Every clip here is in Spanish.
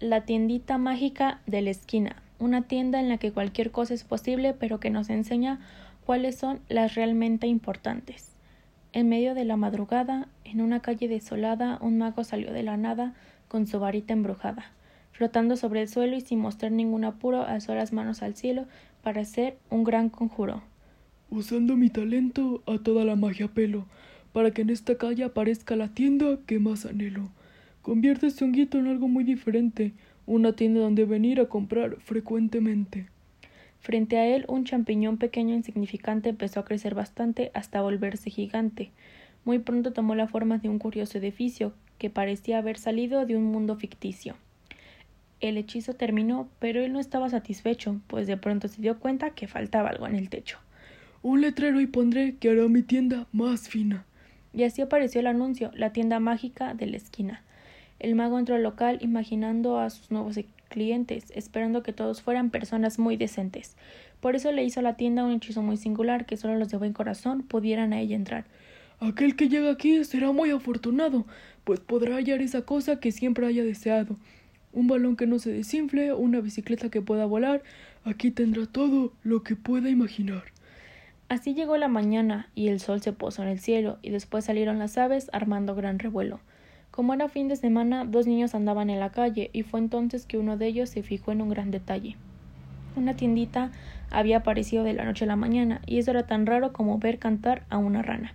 La tiendita mágica de la esquina, una tienda en la que cualquier cosa es posible, pero que nos enseña cuáles son las realmente importantes. En medio de la madrugada, en una calle desolada, un mago salió de la nada con su varita embrujada, flotando sobre el suelo y sin mostrar ningún apuro alzó las manos al cielo para hacer un gran conjuro. Usando mi talento a toda la magia pelo, para que en esta calle aparezca la tienda que más anhelo. Convierte este honguito en algo muy diferente, una tienda donde venir a comprar frecuentemente. Frente a él, un champiñón pequeño e insignificante empezó a crecer bastante hasta volverse gigante. Muy pronto tomó la forma de un curioso edificio que parecía haber salido de un mundo ficticio. El hechizo terminó, pero él no estaba satisfecho, pues de pronto se dio cuenta que faltaba algo en el techo. Un letrero y pondré que hará mi tienda más fina. Y así apareció el anuncio, la tienda mágica de la esquina. El mago entró al local imaginando a sus nuevos clientes, esperando que todos fueran personas muy decentes. Por eso le hizo a la tienda un hechizo muy singular que solo los de buen corazón pudieran a ella entrar. Aquel que llega aquí será muy afortunado, pues podrá hallar esa cosa que siempre haya deseado. Un balón que no se desinfle, una bicicleta que pueda volar, aquí tendrá todo lo que pueda imaginar. Así llegó la mañana y el sol se posó en el cielo, y después salieron las aves armando gran revuelo. Como era fin de semana, dos niños andaban en la calle, y fue entonces que uno de ellos se fijó en un gran detalle. Una tiendita había aparecido de la noche a la mañana, y eso era tan raro como ver cantar a una rana.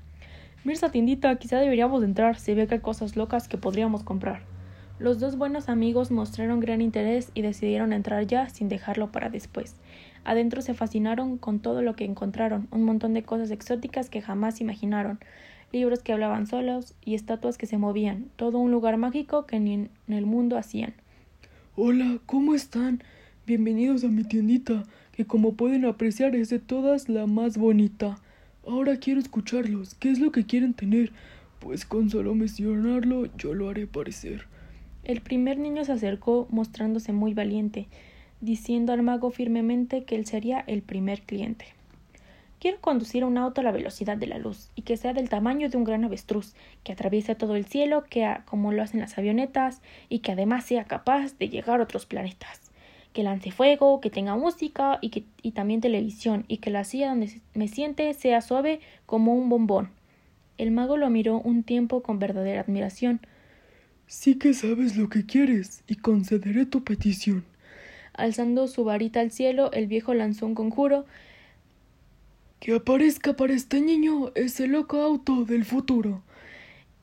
Mira esa tiendita, quizá deberíamos entrar, se ve que hay cosas locas que podríamos comprar. Los dos buenos amigos mostraron gran interés y decidieron entrar ya sin dejarlo para después. Adentro se fascinaron con todo lo que encontraron, un montón de cosas exóticas que jamás imaginaron, libros que hablaban solos y estatuas que se movían, todo un lugar mágico que ni en el mundo hacían. Hola, ¿cómo están? Bienvenidos a mi tiendita, que como pueden apreciar es de todas la más bonita. Ahora quiero escucharlos. ¿Qué es lo que quieren tener? Pues con solo mencionarlo yo lo haré parecer. El primer niño se acercó mostrándose muy valiente, diciendo al mago firmemente que él sería el primer cliente. Quiero conducir un auto a la velocidad de la luz y que sea del tamaño de un gran avestruz, que atraviese todo el cielo, que como lo hacen las avionetas y que además sea capaz de llegar a otros planetas. Que lance fuego, que tenga música y, que, y también televisión y que la silla donde me siente sea suave como un bombón. El mago lo miró un tiempo con verdadera admiración. Sí que sabes lo que quieres y concederé tu petición. Alzando su varita al cielo, el viejo lanzó un conjuro que aparezca para este niño ese loco auto del futuro.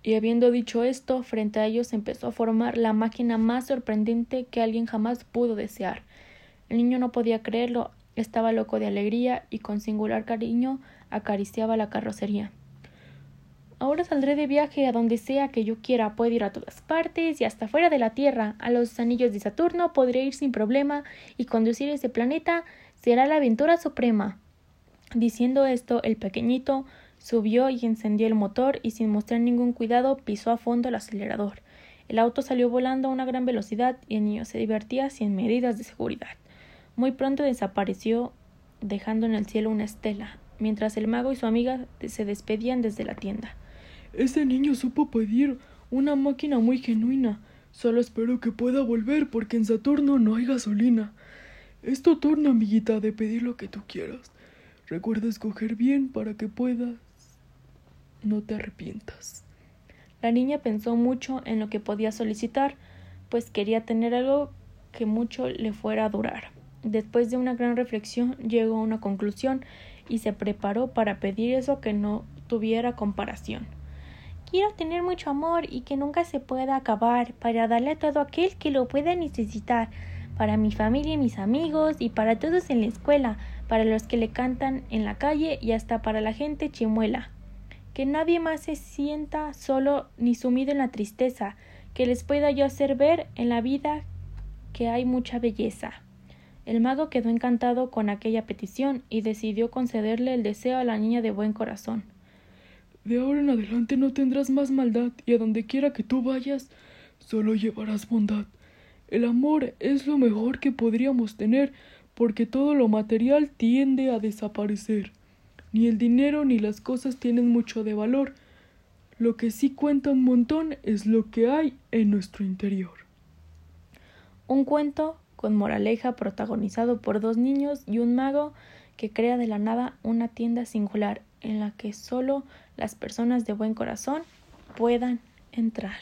Y habiendo dicho esto, frente a ellos empezó a formar la máquina más sorprendente que alguien jamás pudo desear. El niño no podía creerlo, estaba loco de alegría y con singular cariño acariciaba la carrocería. Ahora saldré de viaje a donde sea que yo quiera, puedo ir a todas partes y hasta fuera de la Tierra, a los anillos de Saturno podré ir sin problema y conducir ese planeta será la aventura suprema. Diciendo esto, el pequeñito subió y encendió el motor y sin mostrar ningún cuidado pisó a fondo el acelerador. El auto salió volando a una gran velocidad y el niño se divertía sin medidas de seguridad. Muy pronto desapareció, dejando en el cielo una estela, mientras el mago y su amiga se despedían desde la tienda. Ese niño supo pedir una máquina muy genuina. Solo espero que pueda volver porque en Saturno no hay gasolina. Es tu turno, amiguita, de pedir lo que tú quieras. Recuerda escoger bien para que puedas. No te arrepientas. La niña pensó mucho en lo que podía solicitar, pues quería tener algo que mucho le fuera a durar. Después de una gran reflexión llegó a una conclusión y se preparó para pedir eso que no tuviera comparación. Quiero tener mucho amor y que nunca se pueda acabar, para darle a todo aquel que lo pueda necesitar, para mi familia y mis amigos y para todos en la escuela, para los que le cantan en la calle y hasta para la gente chimuela. Que nadie más se sienta solo ni sumido en la tristeza, que les pueda yo hacer ver en la vida que hay mucha belleza. El mago quedó encantado con aquella petición y decidió concederle el deseo a la niña de buen corazón. De ahora en adelante no tendrás más maldad y a donde quiera que tú vayas, solo llevarás bondad. El amor es lo mejor que podríamos tener porque todo lo material tiende a desaparecer. Ni el dinero ni las cosas tienen mucho de valor. Lo que sí cuenta un montón es lo que hay en nuestro interior. Un cuento con moraleja protagonizado por dos niños y un mago que crea de la nada una tienda singular en la que solo las personas de buen corazón puedan entrar.